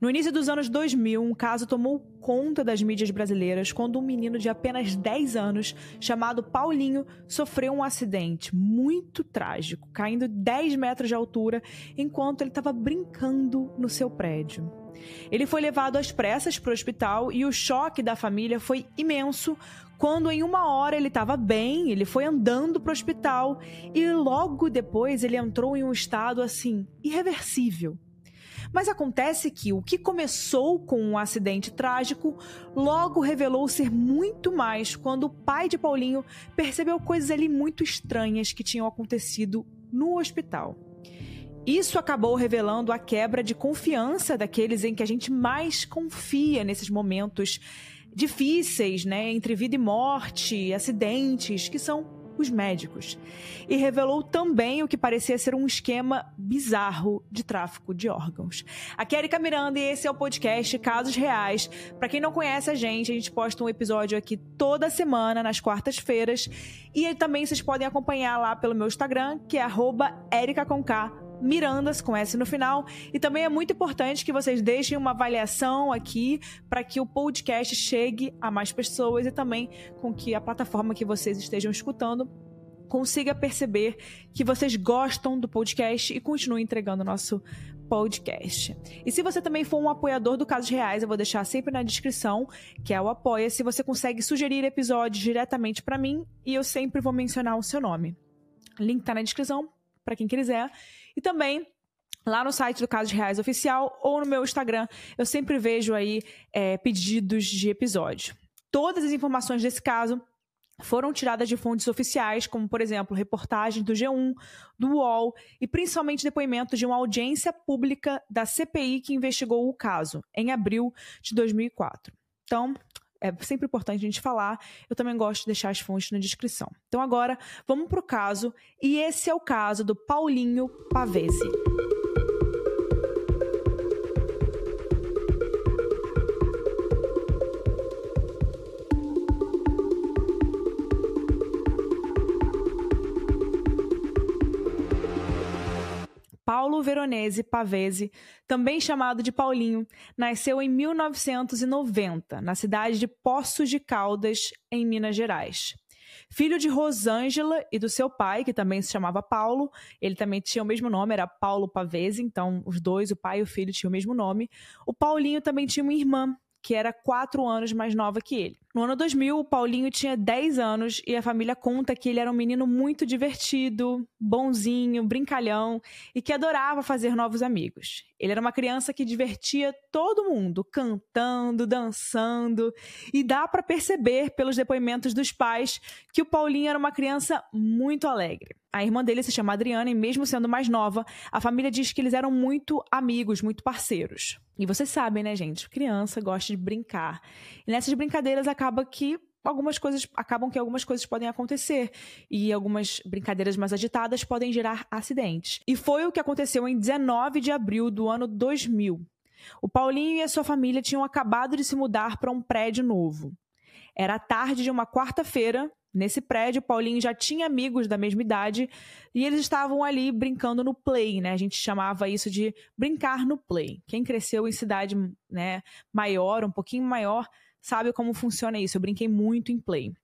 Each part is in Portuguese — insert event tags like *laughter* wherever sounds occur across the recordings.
No início dos anos 2000, um caso tomou conta das mídias brasileiras quando um menino de apenas 10 anos, chamado Paulinho, sofreu um acidente muito trágico, caindo 10 metros de altura enquanto ele estava brincando no seu prédio. Ele foi levado às pressas para o hospital e o choque da família foi imenso quando em uma hora ele estava bem, ele foi andando para o hospital e logo depois ele entrou em um estado assim irreversível. Mas acontece que o que começou com um acidente trágico logo revelou ser muito mais quando o pai de Paulinho percebeu coisas ali muito estranhas que tinham acontecido no hospital. Isso acabou revelando a quebra de confiança daqueles em que a gente mais confia nesses momentos difíceis, né, entre vida e morte, acidentes, que são os médicos. E revelou também o que parecia ser um esquema bizarro de tráfico de órgãos. Aqui é Erika Miranda e esse é o podcast Casos Reais. Para quem não conhece a gente, a gente posta um episódio aqui toda semana, nas quartas-feiras. E também vocês podem acompanhar lá pelo meu Instagram, que é @erica_com_k Mirandas com S no final. E também é muito importante que vocês deixem uma avaliação aqui para que o podcast chegue a mais pessoas e também com que a plataforma que vocês estejam escutando consiga perceber que vocês gostam do podcast e continue entregando o nosso podcast. E se você também for um apoiador do Casos Reais, eu vou deixar sempre na descrição, que é o Apoia, se você consegue sugerir episódios diretamente para mim e eu sempre vou mencionar o seu nome. Link tá na descrição para quem quiser. E também lá no site do Casos Reais Oficial ou no meu Instagram, eu sempre vejo aí é, pedidos de episódio. Todas as informações desse caso foram tiradas de fontes oficiais, como, por exemplo, reportagens do G1, do UOL e principalmente depoimentos de uma audiência pública da CPI que investigou o caso, em abril de 2004. Então, é sempre importante a gente falar. Eu também gosto de deixar as fontes na descrição. Então agora vamos para o caso, e esse é o caso do Paulinho Pavese. Paulo Veronese Pavese, também chamado de Paulinho, nasceu em 1990, na cidade de Poços de Caldas, em Minas Gerais. Filho de Rosângela e do seu pai, que também se chamava Paulo, ele também tinha o mesmo nome, era Paulo Pavese, então os dois, o pai e o filho, tinham o mesmo nome. O Paulinho também tinha uma irmã, que era quatro anos mais nova que ele. No ano 2000, o Paulinho tinha 10 anos e a família conta que ele era um menino muito divertido, bonzinho, brincalhão e que adorava fazer novos amigos. Ele era uma criança que divertia todo mundo, cantando, dançando, e dá para perceber pelos depoimentos dos pais que o Paulinho era uma criança muito alegre. A irmã dele se chama Adriana e mesmo sendo mais nova, a família diz que eles eram muito amigos, muito parceiros. E vocês sabem, né, gente? Criança gosta de brincar. E nessas brincadeiras acaba que algumas coisas acabam que algumas coisas podem acontecer e algumas brincadeiras mais agitadas podem gerar acidentes. E foi o que aconteceu em 19 de abril do ano 2000. O Paulinho e a sua família tinham acabado de se mudar para um prédio novo. Era tarde de uma quarta-feira, Nesse prédio, Paulinho já tinha amigos da mesma idade e eles estavam ali brincando no play, né? A gente chamava isso de brincar no play. Quem cresceu em cidade né, maior, um pouquinho maior, sabe como funciona isso. Eu brinquei muito em play.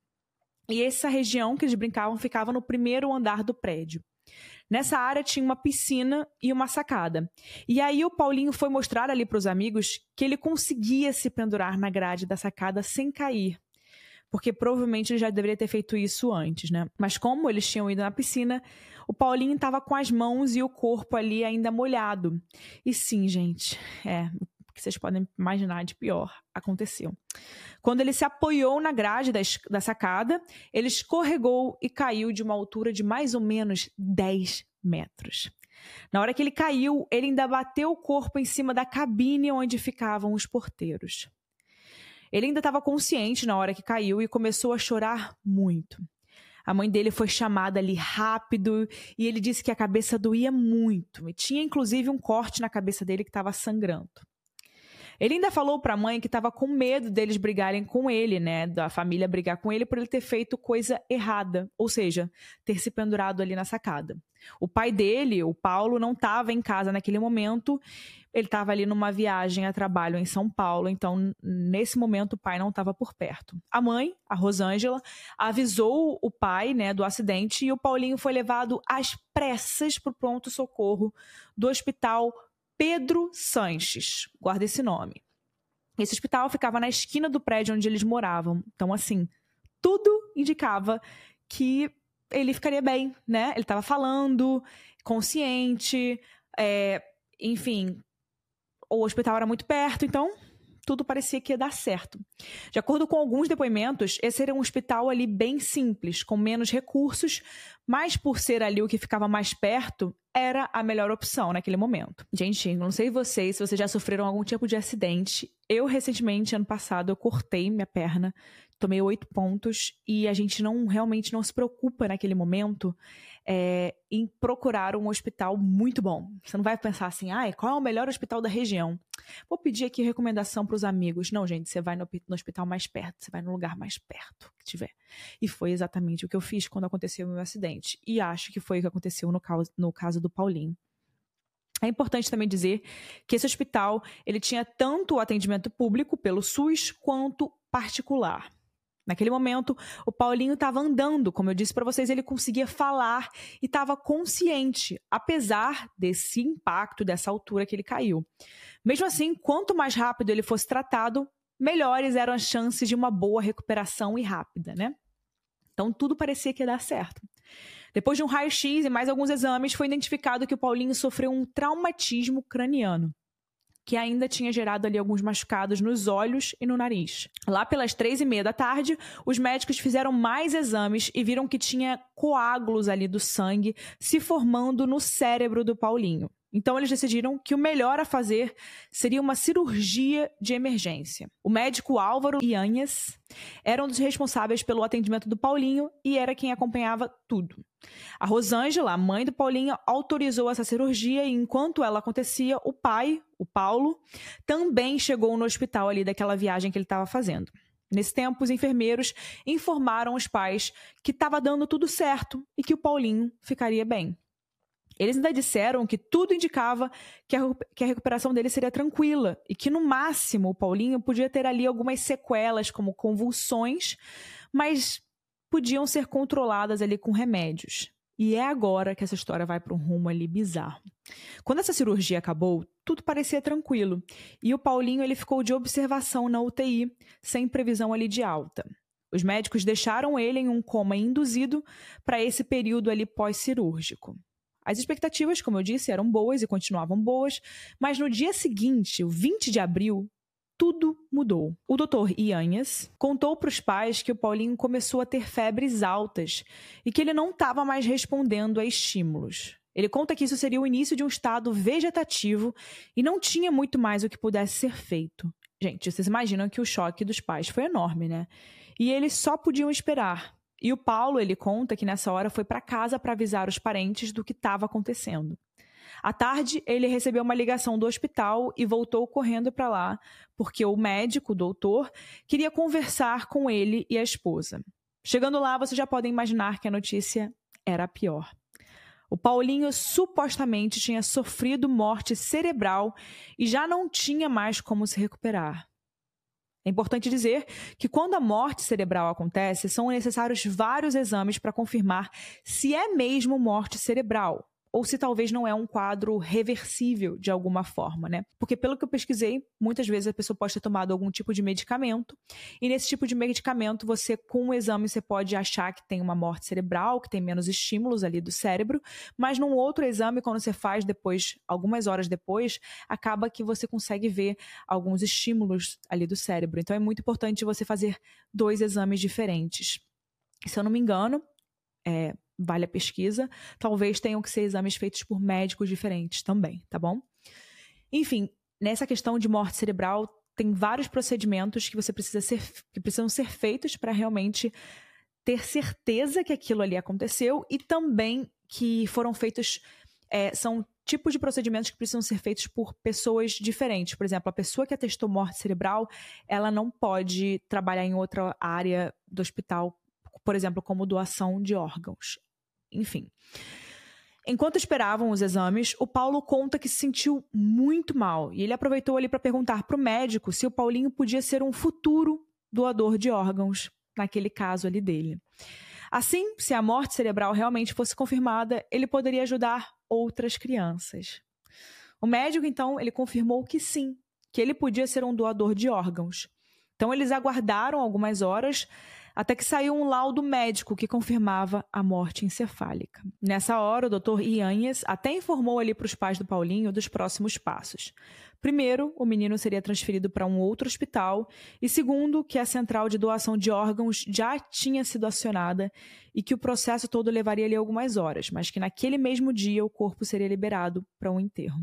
E essa região que eles brincavam ficava no primeiro andar do prédio. Nessa área tinha uma piscina e uma sacada. E aí o Paulinho foi mostrar ali para os amigos que ele conseguia se pendurar na grade da sacada sem cair. Porque provavelmente ele já deveria ter feito isso antes, né? Mas como eles tinham ido na piscina, o Paulinho estava com as mãos e o corpo ali ainda molhado. E sim, gente, é, que vocês podem imaginar de pior aconteceu. Quando ele se apoiou na grade da, da sacada, ele escorregou e caiu de uma altura de mais ou menos 10 metros. Na hora que ele caiu, ele ainda bateu o corpo em cima da cabine onde ficavam os porteiros. Ele ainda estava consciente na hora que caiu e começou a chorar muito. A mãe dele foi chamada ali rápido e ele disse que a cabeça doía muito e tinha inclusive um corte na cabeça dele que estava sangrando. Ele ainda falou para a mãe que estava com medo deles brigarem com ele, né? Da família brigar com ele por ele ter feito coisa errada, ou seja, ter se pendurado ali na sacada. O pai dele, o Paulo, não estava em casa naquele momento. Ele estava ali numa viagem a trabalho em São Paulo, então nesse momento o pai não estava por perto. A mãe, a Rosângela, avisou o pai, né, do acidente e o Paulinho foi levado às pressas para o pronto socorro do hospital Pedro Sanches. Guarda esse nome. Esse hospital ficava na esquina do prédio onde eles moravam. Então, assim, tudo indicava que ele ficaria bem, né? Ele estava falando, consciente, é, enfim, o hospital era muito perto, então tudo parecia que ia dar certo. De acordo com alguns depoimentos, esse era um hospital ali bem simples, com menos recursos, mas por ser ali o que ficava mais perto, era a melhor opção naquele momento. Gente, não sei vocês, se vocês já sofreram algum tipo de acidente. Eu, recentemente, ano passado, eu cortei minha perna, tomei oito pontos e a gente não realmente não se preocupa naquele momento é, em procurar um hospital muito bom. Você não vai pensar assim, ah, qual é o melhor hospital da região? Vou pedir aqui recomendação para os amigos. Não, gente, você vai no, no, hospital mais perto, você vai no lugar mais perto que tiver. E foi exatamente o que eu fiz quando aconteceu o meu acidente. E acho que foi o que aconteceu no, caso, no caso do Paulinho. É importante também dizer que esse hospital ele tinha tanto o atendimento público pelo SUS quanto particular. Naquele momento, o Paulinho estava andando, como eu disse para vocês, ele conseguia falar e estava consciente, apesar desse impacto, dessa altura que ele caiu. Mesmo assim, quanto mais rápido ele fosse tratado, melhores eram as chances de uma boa recuperação e rápida, né? Então tudo parecia que ia dar certo. Depois de um raio-x e mais alguns exames, foi identificado que o Paulinho sofreu um traumatismo craniano que ainda tinha gerado ali alguns machucados nos olhos e no nariz. Lá pelas três e meia da tarde, os médicos fizeram mais exames e viram que tinha coágulos ali do sangue se formando no cérebro do Paulinho. Então eles decidiram que o melhor a fazer seria uma cirurgia de emergência. O médico Álvaro Ianhas era um dos responsáveis pelo atendimento do Paulinho e era quem acompanhava tudo. A Rosângela, a mãe do Paulinho, autorizou essa cirurgia e enquanto ela acontecia, o pai, o Paulo, também chegou no hospital ali daquela viagem que ele estava fazendo. Nesse tempo, os enfermeiros informaram os pais que estava dando tudo certo e que o Paulinho ficaria bem. Eles ainda disseram que tudo indicava que a, que a recuperação dele seria tranquila e que, no máximo, o Paulinho podia ter ali algumas sequelas, como convulsões, mas podiam ser controladas ali com remédios. E é agora que essa história vai para um rumo ali bizarro. Quando essa cirurgia acabou, tudo parecia tranquilo. E o Paulinho ele ficou de observação na UTI, sem previsão ali de alta. Os médicos deixaram ele em um coma induzido para esse período ali pós-cirúrgico. As expectativas, como eu disse, eram boas e continuavam boas, mas no dia seguinte, o 20 de abril, tudo mudou. O doutor Ianhas contou para os pais que o Paulinho começou a ter febres altas e que ele não estava mais respondendo a estímulos. Ele conta que isso seria o início de um estado vegetativo e não tinha muito mais o que pudesse ser feito. Gente, vocês imaginam que o choque dos pais foi enorme, né? E eles só podiam esperar. E o Paulo, ele conta que nessa hora foi para casa para avisar os parentes do que estava acontecendo. À tarde, ele recebeu uma ligação do hospital e voltou correndo para lá, porque o médico, o doutor, queria conversar com ele e a esposa. Chegando lá, vocês já podem imaginar que a notícia era pior. O Paulinho supostamente tinha sofrido morte cerebral e já não tinha mais como se recuperar. É importante dizer que quando a morte cerebral acontece, são necessários vários exames para confirmar se é mesmo morte cerebral ou se talvez não é um quadro reversível de alguma forma, né? Porque pelo que eu pesquisei, muitas vezes a pessoa pode ter tomado algum tipo de medicamento, e nesse tipo de medicamento, você com o exame você pode achar que tem uma morte cerebral, que tem menos estímulos ali do cérebro, mas num outro exame quando você faz depois, algumas horas depois, acaba que você consegue ver alguns estímulos ali do cérebro. Então é muito importante você fazer dois exames diferentes. Se eu não me engano, é, vale a pesquisa. Talvez tenham que ser exames feitos por médicos diferentes também, tá bom? Enfim, nessa questão de morte cerebral, tem vários procedimentos que você precisa ser que precisam ser feitos para realmente ter certeza que aquilo ali aconteceu e também que foram feitos é, são tipos de procedimentos que precisam ser feitos por pessoas diferentes. Por exemplo, a pessoa que atestou morte cerebral, ela não pode trabalhar em outra área do hospital, por exemplo, como doação de órgãos. Enfim. Enquanto esperavam os exames, o Paulo conta que se sentiu muito mal e ele aproveitou ali para perguntar para o médico se o Paulinho podia ser um futuro doador de órgãos, naquele caso ali dele. Assim, se a morte cerebral realmente fosse confirmada, ele poderia ajudar outras crianças. O médico, então, ele confirmou que sim, que ele podia ser um doador de órgãos. Então, eles aguardaram algumas horas até que saiu um laudo médico que confirmava a morte encefálica. Nessa hora, o Dr. Ianhes até informou ali para os pais do Paulinho dos próximos passos. Primeiro, o menino seria transferido para um outro hospital, e segundo, que a central de doação de órgãos já tinha sido acionada e que o processo todo levaria ali algumas horas, mas que naquele mesmo dia o corpo seria liberado para um enterro.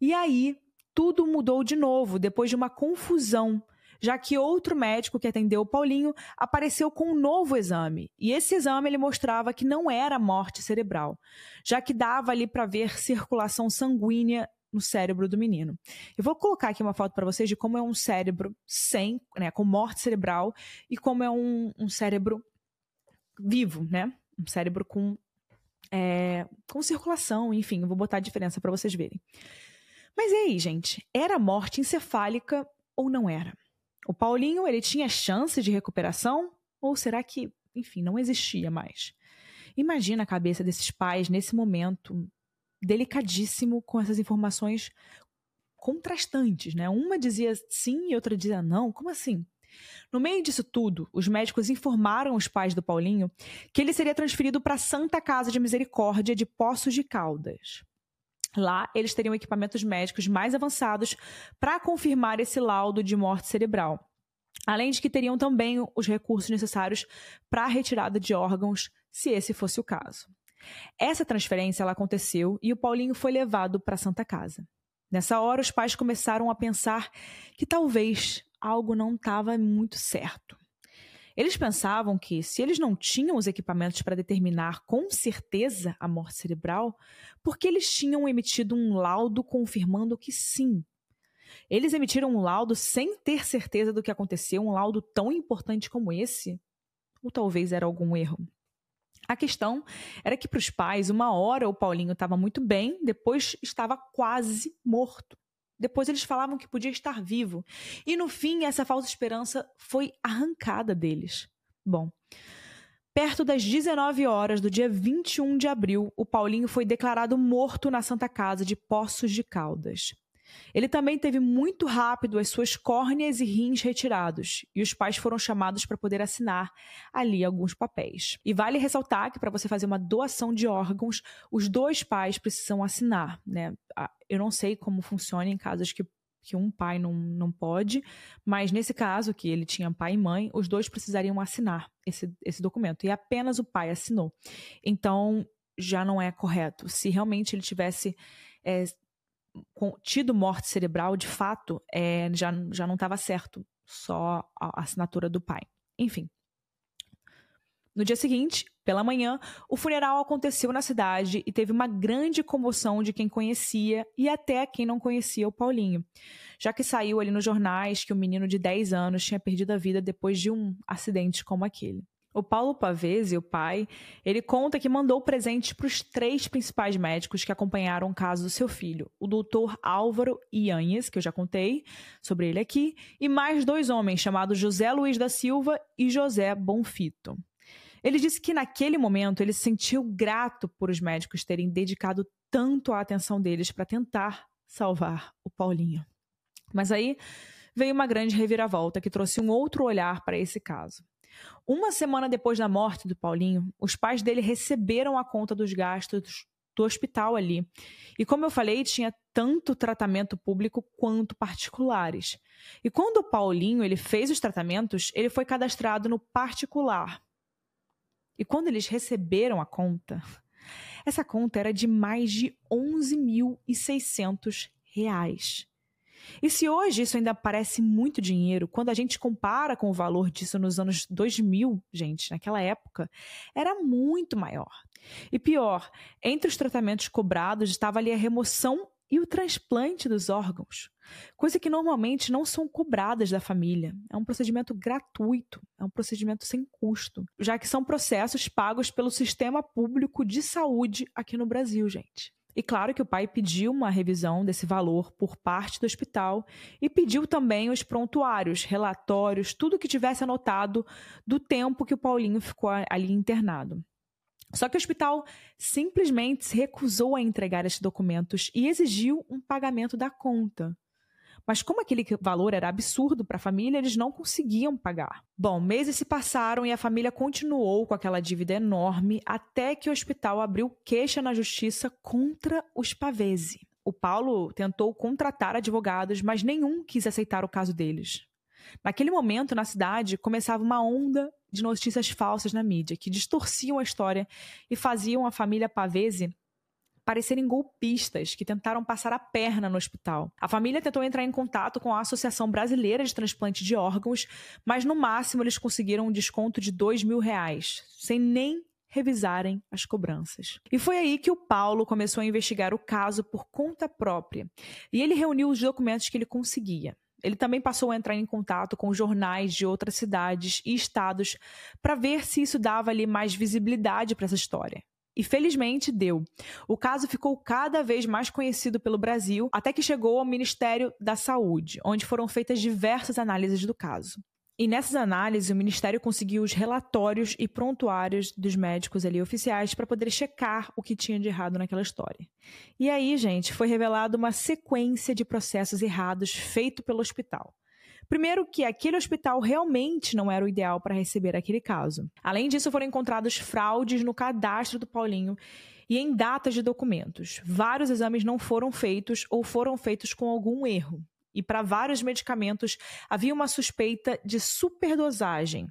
E aí, tudo mudou de novo, depois de uma confusão já que outro médico que atendeu o Paulinho apareceu com um novo exame. E esse exame ele mostrava que não era morte cerebral, já que dava ali para ver circulação sanguínea no cérebro do menino. Eu vou colocar aqui uma foto para vocês de como é um cérebro sem, né, com morte cerebral e como é um, um cérebro vivo, né? Um cérebro com, é, com circulação, enfim, eu vou botar a diferença para vocês verem. Mas e aí, gente? Era morte encefálica ou não era? O Paulinho, ele tinha chance de recuperação? Ou será que, enfim, não existia mais? Imagina a cabeça desses pais nesse momento delicadíssimo com essas informações contrastantes, né? Uma dizia sim e outra dizia não. Como assim? No meio disso tudo, os médicos informaram os pais do Paulinho que ele seria transferido para a Santa Casa de Misericórdia de Poços de Caldas. Lá, eles teriam equipamentos médicos mais avançados para confirmar esse laudo de morte cerebral. Além de que teriam também os recursos necessários para a retirada de órgãos, se esse fosse o caso. Essa transferência ela aconteceu e o Paulinho foi levado para a Santa Casa. Nessa hora, os pais começaram a pensar que talvez algo não estava muito certo. Eles pensavam que, se eles não tinham os equipamentos para determinar com certeza a morte cerebral, porque eles tinham emitido um laudo confirmando que sim. Eles emitiram um laudo sem ter certeza do que aconteceu, um laudo tão importante como esse? Ou talvez era algum erro? A questão era que para os pais, uma hora o Paulinho estava muito bem, depois estava quase morto. Depois eles falavam que podia estar vivo. E no fim, essa falsa esperança foi arrancada deles. Bom, perto das 19 horas do dia 21 de abril, o Paulinho foi declarado morto na Santa Casa de Poços de Caldas. Ele também teve muito rápido as suas córneas e rins retirados, e os pais foram chamados para poder assinar ali alguns papéis. E vale ressaltar que para você fazer uma doação de órgãos, os dois pais precisam assinar, né? Eu não sei como funciona em casos que que um pai não, não pode, mas nesse caso, que ele tinha pai e mãe, os dois precisariam assinar esse, esse documento, e apenas o pai assinou. Então, já não é correto. Se realmente ele tivesse é, tido morte cerebral, de fato, é, já, já não estava certo só a assinatura do pai. Enfim. No dia seguinte, pela manhã, o funeral aconteceu na cidade e teve uma grande comoção de quem conhecia e até quem não conhecia o Paulinho, já que saiu ali nos jornais que um menino de 10 anos tinha perdido a vida depois de um acidente como aquele. O Paulo Pavese, o pai, ele conta que mandou presentes para os três principais médicos que acompanharam o caso do seu filho, o doutor Álvaro Ianhes, que eu já contei sobre ele aqui, e mais dois homens chamados José Luiz da Silva e José Bonfito. Ele disse que naquele momento ele se sentiu grato por os médicos terem dedicado tanto a atenção deles para tentar salvar o Paulinho. Mas aí veio uma grande reviravolta que trouxe um outro olhar para esse caso. Uma semana depois da morte do Paulinho, os pais dele receberam a conta dos gastos do hospital ali. E como eu falei, tinha tanto tratamento público quanto particulares. E quando o Paulinho ele fez os tratamentos, ele foi cadastrado no particular. E quando eles receberam a conta, essa conta era de mais de 11.600 reais. E se hoje isso ainda parece muito dinheiro, quando a gente compara com o valor disso nos anos 2000, gente, naquela época, era muito maior. E pior, entre os tratamentos cobrados estava ali a remoção e o transplante dos órgãos, coisa que normalmente não são cobradas da família. É um procedimento gratuito, é um procedimento sem custo, já que são processos pagos pelo sistema público de saúde aqui no Brasil, gente. E claro que o pai pediu uma revisão desse valor por parte do hospital e pediu também os prontuários, relatórios, tudo que tivesse anotado do tempo que o Paulinho ficou ali internado. Só que o hospital simplesmente se recusou a entregar esses documentos e exigiu um pagamento da conta. Mas como aquele valor era absurdo para a família, eles não conseguiam pagar. Bom, meses se passaram e a família continuou com aquela dívida enorme até que o hospital abriu queixa na justiça contra os Pavese. O Paulo tentou contratar advogados, mas nenhum quis aceitar o caso deles. Naquele momento, na cidade, começava uma onda de notícias falsas na mídia que distorciam a história e faziam a família Pavese parecerem golpistas que tentaram passar a perna no hospital. A família tentou entrar em contato com a Associação Brasileira de Transplante de Órgãos, mas no máximo eles conseguiram um desconto de dois mil reais, sem nem revisarem as cobranças. E foi aí que o Paulo começou a investigar o caso por conta própria. E ele reuniu os documentos que ele conseguia. Ele também passou a entrar em contato com jornais de outras cidades e estados para ver se isso dava ali mais visibilidade para essa história. E felizmente deu. O caso ficou cada vez mais conhecido pelo Brasil, até que chegou ao Ministério da Saúde, onde foram feitas diversas análises do caso. E nessas análises, o Ministério conseguiu os relatórios e prontuários dos médicos ali oficiais para poder checar o que tinha de errado naquela história. E aí, gente, foi revelada uma sequência de processos errados feito pelo hospital. Primeiro, que aquele hospital realmente não era o ideal para receber aquele caso. Além disso, foram encontrados fraudes no cadastro do Paulinho e em datas de documentos. Vários exames não foram feitos ou foram feitos com algum erro. E para vários medicamentos havia uma suspeita de superdosagem.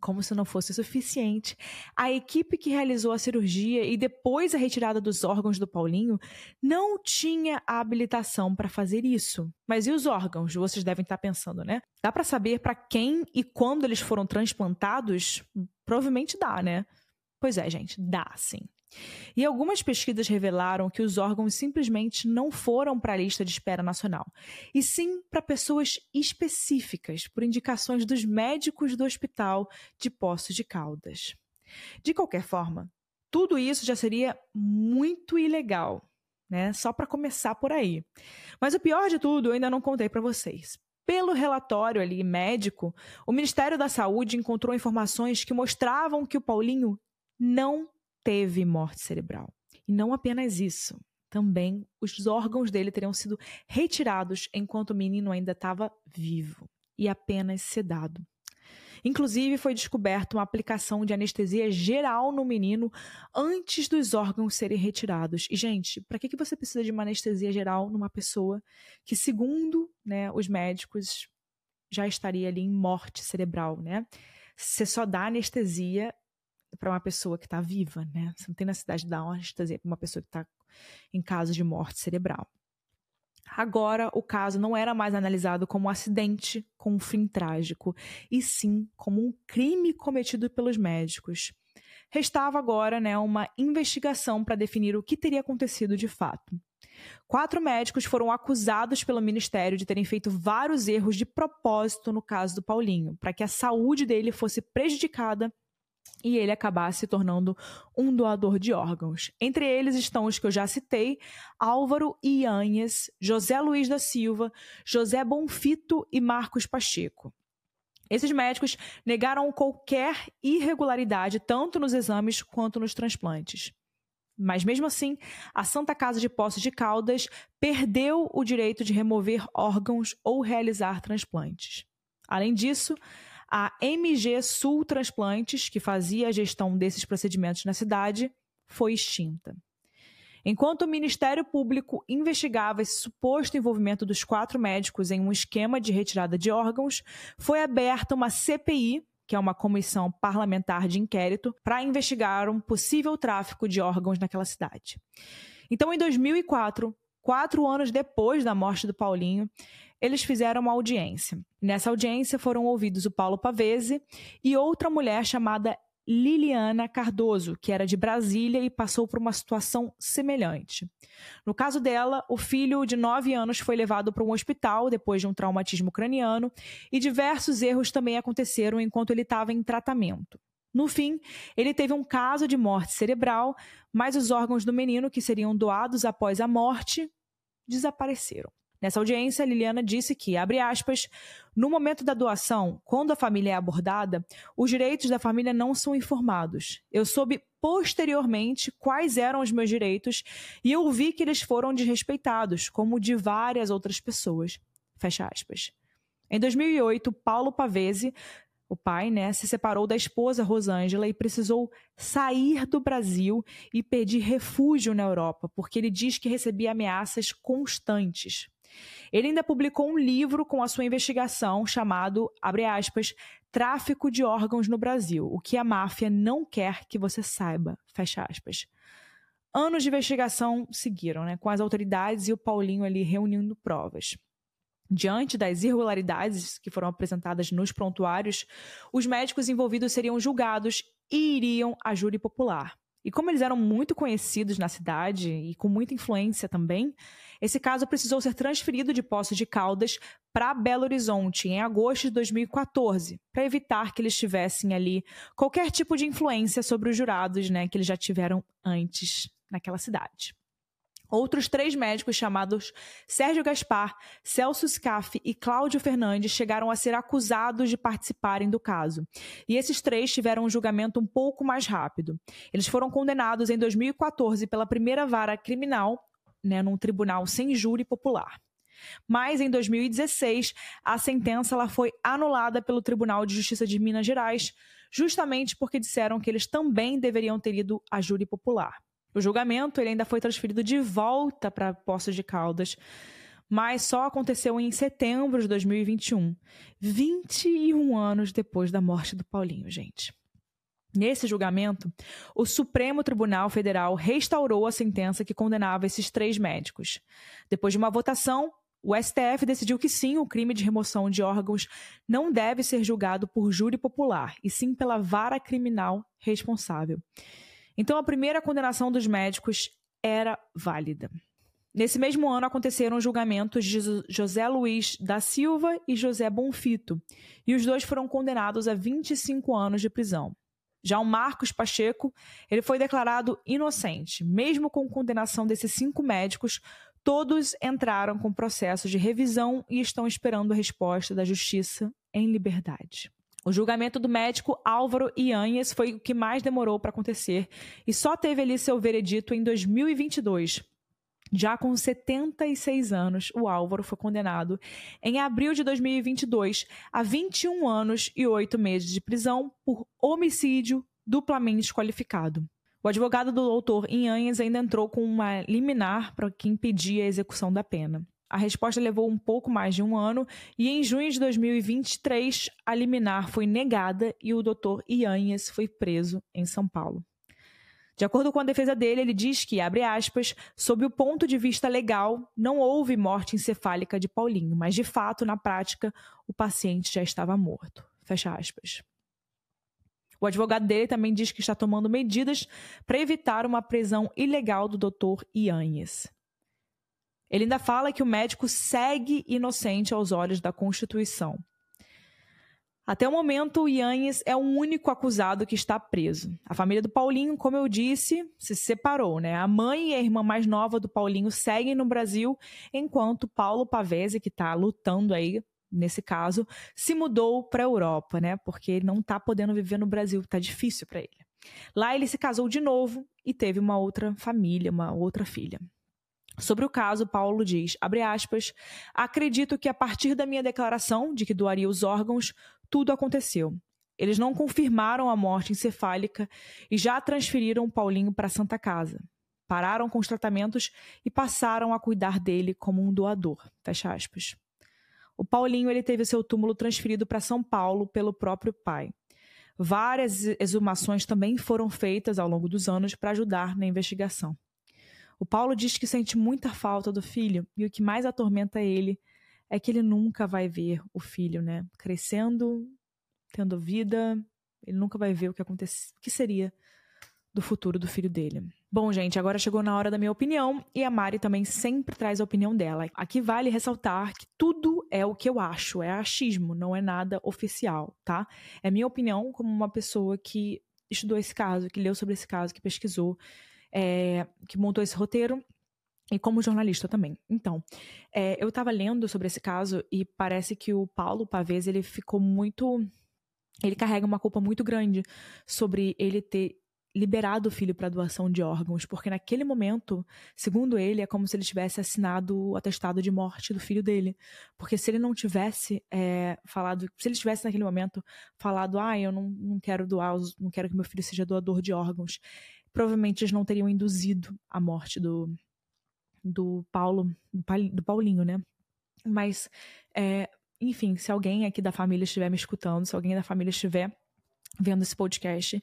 Como se não fosse suficiente, a equipe que realizou a cirurgia e depois a retirada dos órgãos do Paulinho não tinha a habilitação para fazer isso. Mas e os órgãos? Vocês devem estar pensando, né? Dá para saber para quem e quando eles foram transplantados? Provavelmente dá, né? Pois é, gente, dá sim. E algumas pesquisas revelaram que os órgãos simplesmente não foram para a lista de espera nacional, e sim para pessoas específicas, por indicações dos médicos do hospital de Poços de Caldas. De qualquer forma, tudo isso já seria muito ilegal, né? Só para começar por aí. Mas o pior de tudo, eu ainda não contei para vocês. Pelo relatório ali médico, o Ministério da Saúde encontrou informações que mostravam que o Paulinho não teve morte cerebral. E não apenas isso, também os órgãos dele teriam sido retirados enquanto o menino ainda estava vivo e apenas sedado. Inclusive, foi descoberta uma aplicação de anestesia geral no menino antes dos órgãos serem retirados. E, gente, para que, você precisa de uma anestesia geral numa pessoa que, segundo né, os médicos, já estaria ali em morte cerebral, né? Você só dá anestesia para uma pessoa que está viva, né? Você não tem necessidade de dar uma anestesia para uma pessoa que está em caso de morte cerebral. Agora, o caso não era mais analisado como um acidente com um fim trágico, e sim como um crime cometido pelos médicos. Restava agora né, uma investigação para definir o que teria acontecido de fato. Quatro médicos foram acusados pelo ministério de terem feito vários erros de propósito no caso do Paulinho, para que a saúde dele fosse prejudicada e ele acabar se tornando um doador de órgãos. Entre eles estão os que eu já citei: Álvaro Ianhes, José Luiz da Silva, José Bonfito e Marcos Pacheco. Esses médicos negaram qualquer irregularidade tanto nos exames quanto nos transplantes. Mas mesmo assim, a Santa Casa de Poços de Caldas perdeu o direito de remover órgãos ou realizar transplantes. Além disso, a MG Sul Transplantes, que fazia a gestão desses procedimentos na cidade, foi extinta. Enquanto o Ministério Público investigava esse suposto envolvimento dos quatro médicos em um esquema de retirada de órgãos, foi aberta uma CPI, que é uma comissão parlamentar de inquérito, para investigar um possível tráfico de órgãos naquela cidade. Então, em 2004, quatro anos depois da morte do Paulinho, eles fizeram uma audiência. Nessa audiência foram ouvidos o Paulo Pavese e outra mulher chamada Liliana Cardoso, que era de Brasília e passou por uma situação semelhante. No caso dela, o filho de 9 anos foi levado para um hospital depois de um traumatismo craniano e diversos erros também aconteceram enquanto ele estava em tratamento. No fim, ele teve um caso de morte cerebral, mas os órgãos do menino que seriam doados após a morte desapareceram. Nessa audiência, Liliana disse que, abre aspas, no momento da doação, quando a família é abordada, os direitos da família não são informados. Eu soube posteriormente quais eram os meus direitos e eu vi que eles foram desrespeitados, como de várias outras pessoas. Fecha aspas. Em 2008, Paulo Pavese, o pai, né, se separou da esposa Rosângela e precisou sair do Brasil e pedir refúgio na Europa, porque ele diz que recebia ameaças constantes. Ele ainda publicou um livro com a sua investigação chamado, abre aspas, Tráfico de órgãos no Brasil, o que a máfia não quer que você saiba, fecha aspas. Anos de investigação seguiram, né, com as autoridades e o Paulinho ali reunindo provas. Diante das irregularidades que foram apresentadas nos prontuários, os médicos envolvidos seriam julgados e iriam à júri popular. E como eles eram muito conhecidos na cidade e com muita influência também, esse caso precisou ser transferido de Poços de Caldas para Belo Horizonte em agosto de 2014, para evitar que eles tivessem ali qualquer tipo de influência sobre os jurados, né, que eles já tiveram antes naquela cidade. Outros três médicos chamados Sérgio Gaspar, Celso Scaff e Cláudio Fernandes chegaram a ser acusados de participarem do caso. E esses três tiveram um julgamento um pouco mais rápido. Eles foram condenados em 2014 pela primeira vara criminal, né, num tribunal sem júri popular. Mas em 2016, a sentença ela foi anulada pelo Tribunal de Justiça de Minas Gerais, justamente porque disseram que eles também deveriam ter ido a júri popular. O julgamento ele ainda foi transferido de volta para Poços de Caldas, mas só aconteceu em setembro de 2021, 21 anos depois da morte do Paulinho, gente. Nesse julgamento, o Supremo Tribunal Federal restaurou a sentença que condenava esses três médicos. Depois de uma votação, o STF decidiu que sim, o crime de remoção de órgãos não deve ser julgado por júri popular, e sim pela vara criminal responsável. Então, a primeira condenação dos médicos era válida. Nesse mesmo ano aconteceram os julgamentos de José Luiz da Silva e José Bonfito, e os dois foram condenados a 25 anos de prisão. Já o Marcos Pacheco, ele foi declarado inocente, mesmo com condenação desses cinco médicos, todos entraram com processo de revisão e estão esperando a resposta da justiça em liberdade. O julgamento do médico Álvaro Ianhes foi o que mais demorou para acontecer e só teve ali seu veredito em 2022. Já com 76 anos, o Álvaro foi condenado em abril de 2022 a 21 anos e 8 meses de prisão por homicídio duplamente qualificado. O advogado do doutor Inhanhas ainda entrou com uma liminar para que impedia a execução da pena. A resposta levou um pouco mais de um ano e em junho de 2023 a liminar foi negada e o Dr. Ianhes foi preso em São Paulo. De acordo com a defesa dele, ele diz que, abre aspas, sob o ponto de vista legal, não houve morte encefálica de Paulinho, mas de fato, na prática, o paciente já estava morto. Fecha aspas. O advogado dele também diz que está tomando medidas para evitar uma prisão ilegal do Dr. Ianhes. Ele ainda fala que o médico segue inocente aos olhos da Constituição. Até o momento, o Yannis é o único acusado que está preso. A família do Paulinho, como eu disse, se separou, né? A mãe e a irmã mais nova do Paulinho seguem no Brasil, enquanto Paulo Pavese, que está lutando aí nesse caso, se mudou para a Europa, né? Porque ele não está podendo viver no Brasil, está difícil para ele. Lá ele se casou de novo e teve uma outra família, uma outra filha. Sobre o caso, Paulo diz, aspas, acredito que a partir da minha declaração de que doaria os órgãos, tudo aconteceu. Eles não confirmaram a morte encefálica e já transferiram Paulinho para a Santa Casa. Pararam com os tratamentos e passaram a cuidar dele como um doador. Fecha aspas. O Paulinho ele teve seu túmulo transferido para São Paulo pelo próprio pai. Várias exumações também foram feitas ao longo dos anos para ajudar na investigação. O Paulo diz que sente muita falta do filho e o que mais atormenta ele é que ele nunca vai ver o filho, né? Crescendo, tendo vida, ele nunca vai ver o que acontece, o que seria do futuro do filho dele. Bom, gente, agora chegou na hora da minha opinião e a Mari também sempre traz a opinião dela. Aqui vale ressaltar que tudo é o que eu acho, é achismo, não é nada oficial, tá? É minha opinião como uma pessoa que estudou esse caso, que leu sobre esse caso, que pesquisou, é, que montou esse roteiro e como jornalista também. Então, é, eu estava lendo sobre esse caso e parece que o Paulo Pavese ele ficou muito, ele carrega uma culpa muito grande sobre ele ter liberado o filho para doação de órgãos, porque naquele momento, segundo ele, é como se ele tivesse assinado o atestado de morte do filho dele. Porque se ele não tivesse é, falado, se ele tivesse naquele momento falado, ah, eu não, não quero doar, não quero que meu filho seja doador de órgãos, provavelmente eles não teriam induzido a morte do, do Paulo, do Paulinho, né? Mas, é, enfim, se alguém aqui da família estiver me escutando, se alguém da família estiver vendo esse podcast,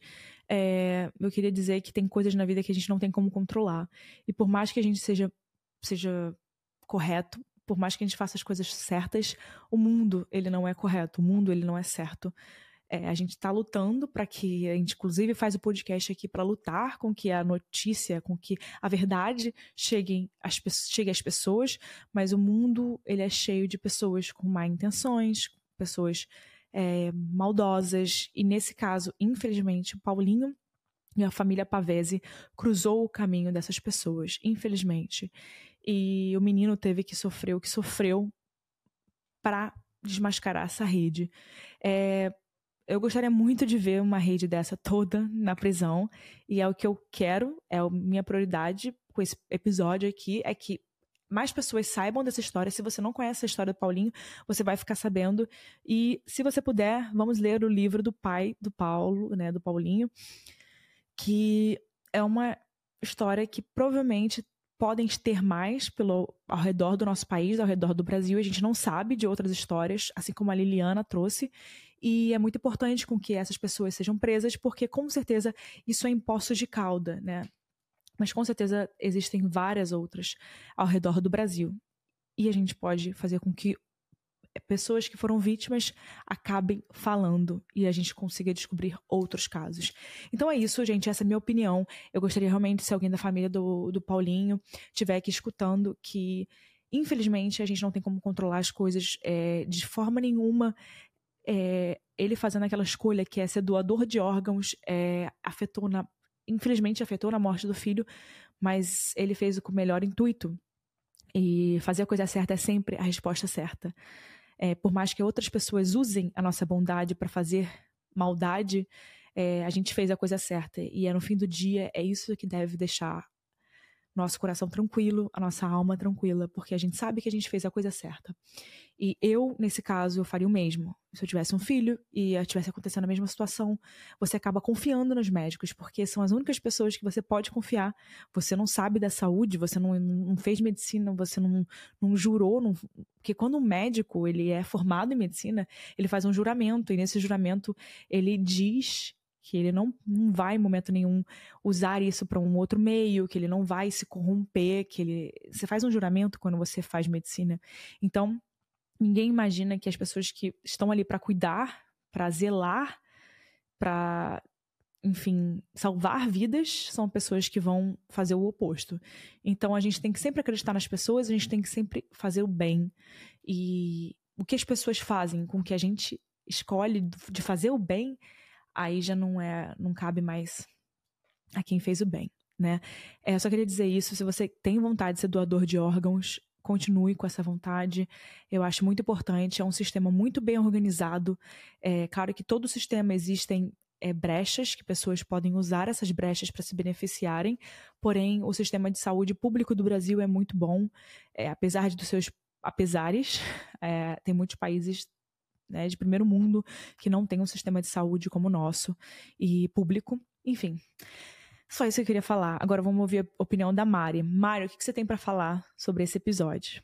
é, eu queria dizer que tem coisas na vida que a gente não tem como controlar. E por mais que a gente seja, seja correto, por mais que a gente faça as coisas certas, o mundo ele não é correto, o mundo ele não é certo. É, a gente está lutando para que a gente, inclusive, faz o podcast aqui para lutar com que a notícia, com que a verdade chegue às, chegue às pessoas, mas o mundo ele é cheio de pessoas com má intenções, pessoas é, maldosas, e nesse caso, infelizmente, o Paulinho e a família Pavese cruzou o caminho dessas pessoas, infelizmente. E o menino teve que sofrer o que sofreu para desmascarar essa rede. É, eu gostaria muito de ver uma rede dessa toda na prisão, e é o que eu quero, é a minha prioridade com esse episódio aqui, é que mais pessoas saibam dessa história. Se você não conhece a história do Paulinho, você vai ficar sabendo. E se você puder, vamos ler o livro do pai do Paulo, né, do Paulinho, que é uma história que provavelmente podem ter mais pelo ao redor do nosso país, ao redor do Brasil. A gente não sabe de outras histórias, assim como a Liliana trouxe. E é muito importante com que essas pessoas sejam presas, porque com certeza isso é em Poços de Calda, né? mas com certeza existem várias outras ao redor do Brasil. E a gente pode fazer com que pessoas que foram vítimas acabem falando e a gente consiga descobrir outros casos. Então é isso, gente. Essa é a minha opinião. Eu gostaria realmente, se alguém da família do, do Paulinho estiver aqui escutando, que infelizmente a gente não tem como controlar as coisas é, de forma nenhuma. É, ele fazendo aquela escolha que é ser doador de órgãos é, afetou na infelizmente afetou na morte do filho, mas ele fez o com o melhor intuito. E fazer a coisa certa é sempre a resposta certa. É, por mais que outras pessoas usem a nossa bondade para fazer maldade, é, a gente fez a coisa certa. E é no fim do dia, é isso que deve deixar nosso coração tranquilo, a nossa alma tranquila, porque a gente sabe que a gente fez a coisa certa. E eu, nesse caso, eu faria o mesmo. Se eu tivesse um filho e tivesse acontecendo a mesma situação, você acaba confiando nos médicos, porque são as únicas pessoas que você pode confiar. Você não sabe da saúde, você não, não fez medicina, você não, não jurou. Não... Porque quando um médico ele é formado em medicina, ele faz um juramento, e nesse juramento ele diz que ele não, não vai em momento nenhum usar isso para um outro meio, que ele não vai se corromper, que ele você faz um juramento quando você faz medicina. Então, ninguém imagina que as pessoas que estão ali para cuidar, para zelar, para enfim, salvar vidas são pessoas que vão fazer o oposto. Então a gente tem que sempre acreditar nas pessoas, a gente tem que sempre fazer o bem. E o que as pessoas fazem com que a gente escolhe de fazer o bem, aí já não é, não cabe mais a quem fez o bem, né? É, só queria dizer isso, se você tem vontade de ser doador de órgãos, continue com essa vontade. Eu acho muito importante, é um sistema muito bem organizado. É claro que todo sistema existem é, brechas, que pessoas podem usar essas brechas para se beneficiarem, porém, o sistema de saúde público do Brasil é muito bom, é, apesar dos seus apesares, *laughs* é, tem muitos países né, de primeiro mundo que não têm um sistema de saúde como o nosso e público, enfim. Só isso que eu queria falar. Agora vamos ouvir a opinião da Mari. Mari, o que você tem para falar sobre esse episódio?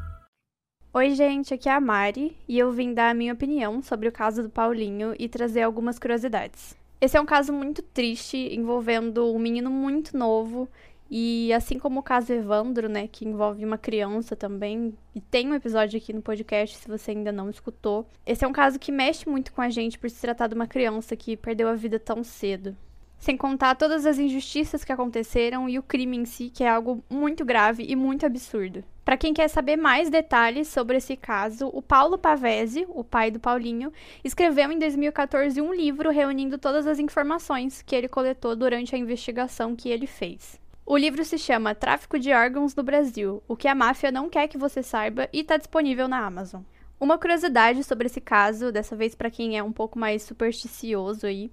Oi, gente, aqui é a Mari e eu vim dar a minha opinião sobre o caso do Paulinho e trazer algumas curiosidades. Esse é um caso muito triste envolvendo um menino muito novo e assim como o caso Evandro, né, que envolve uma criança também, e tem um episódio aqui no podcast se você ainda não escutou. Esse é um caso que mexe muito com a gente por se tratar de uma criança que perdeu a vida tão cedo. Sem contar todas as injustiças que aconteceram e o crime em si, que é algo muito grave e muito absurdo. Para quem quer saber mais detalhes sobre esse caso, o Paulo Pavese, o pai do Paulinho, escreveu em 2014 um livro reunindo todas as informações que ele coletou durante a investigação que ele fez. O livro se chama Tráfico de Órgãos no Brasil: O que a máfia não quer que você saiba e está disponível na Amazon. Uma curiosidade sobre esse caso, dessa vez para quem é um pouco mais supersticioso aí,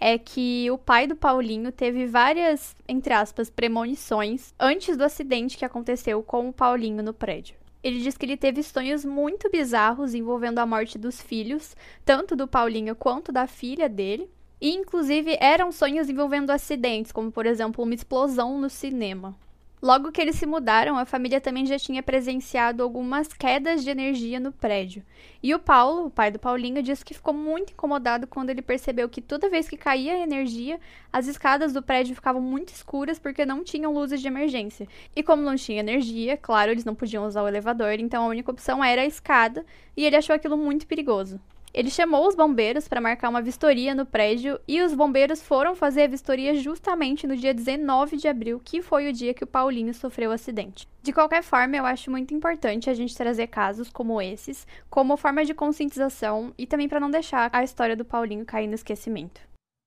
é que o pai do Paulinho teve várias, entre aspas, premonições antes do acidente que aconteceu com o Paulinho no prédio. Ele diz que ele teve sonhos muito bizarros envolvendo a morte dos filhos, tanto do Paulinho quanto da filha dele. E, inclusive, eram sonhos envolvendo acidentes, como, por exemplo, uma explosão no cinema. Logo que eles se mudaram, a família também já tinha presenciado algumas quedas de energia no prédio. E o Paulo, o pai do Paulinho, disse que ficou muito incomodado quando ele percebeu que toda vez que caía energia, as escadas do prédio ficavam muito escuras porque não tinham luzes de emergência. E como não tinha energia, claro, eles não podiam usar o elevador, então a única opção era a escada, e ele achou aquilo muito perigoso. Ele chamou os bombeiros para marcar uma vistoria no prédio e os bombeiros foram fazer a vistoria justamente no dia 19 de abril, que foi o dia que o Paulinho sofreu o acidente. De qualquer forma, eu acho muito importante a gente trazer casos como esses, como forma de conscientização e também para não deixar a história do Paulinho cair no esquecimento.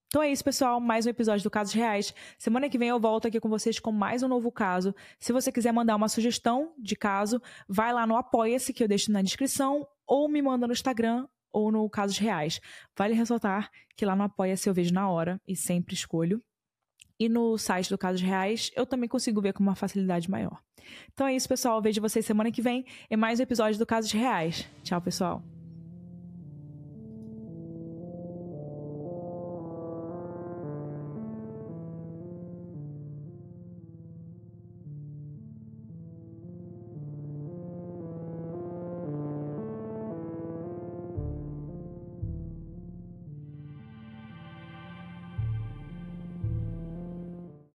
Então é isso, pessoal. Mais um episódio do Casos Reais. Semana que vem eu volto aqui com vocês com mais um novo caso. Se você quiser mandar uma sugestão de caso, vai lá no Apoia-se, que eu deixo na descrição, ou me manda no Instagram ou no Casos Reais. Vale ressaltar que lá no Apoia-se eu vejo na hora e sempre escolho. E no site do Casos Reais eu também consigo ver com uma facilidade maior. Então é isso, pessoal. vejo vocês semana que vem em mais um episódio do Casos Reais. Tchau, pessoal.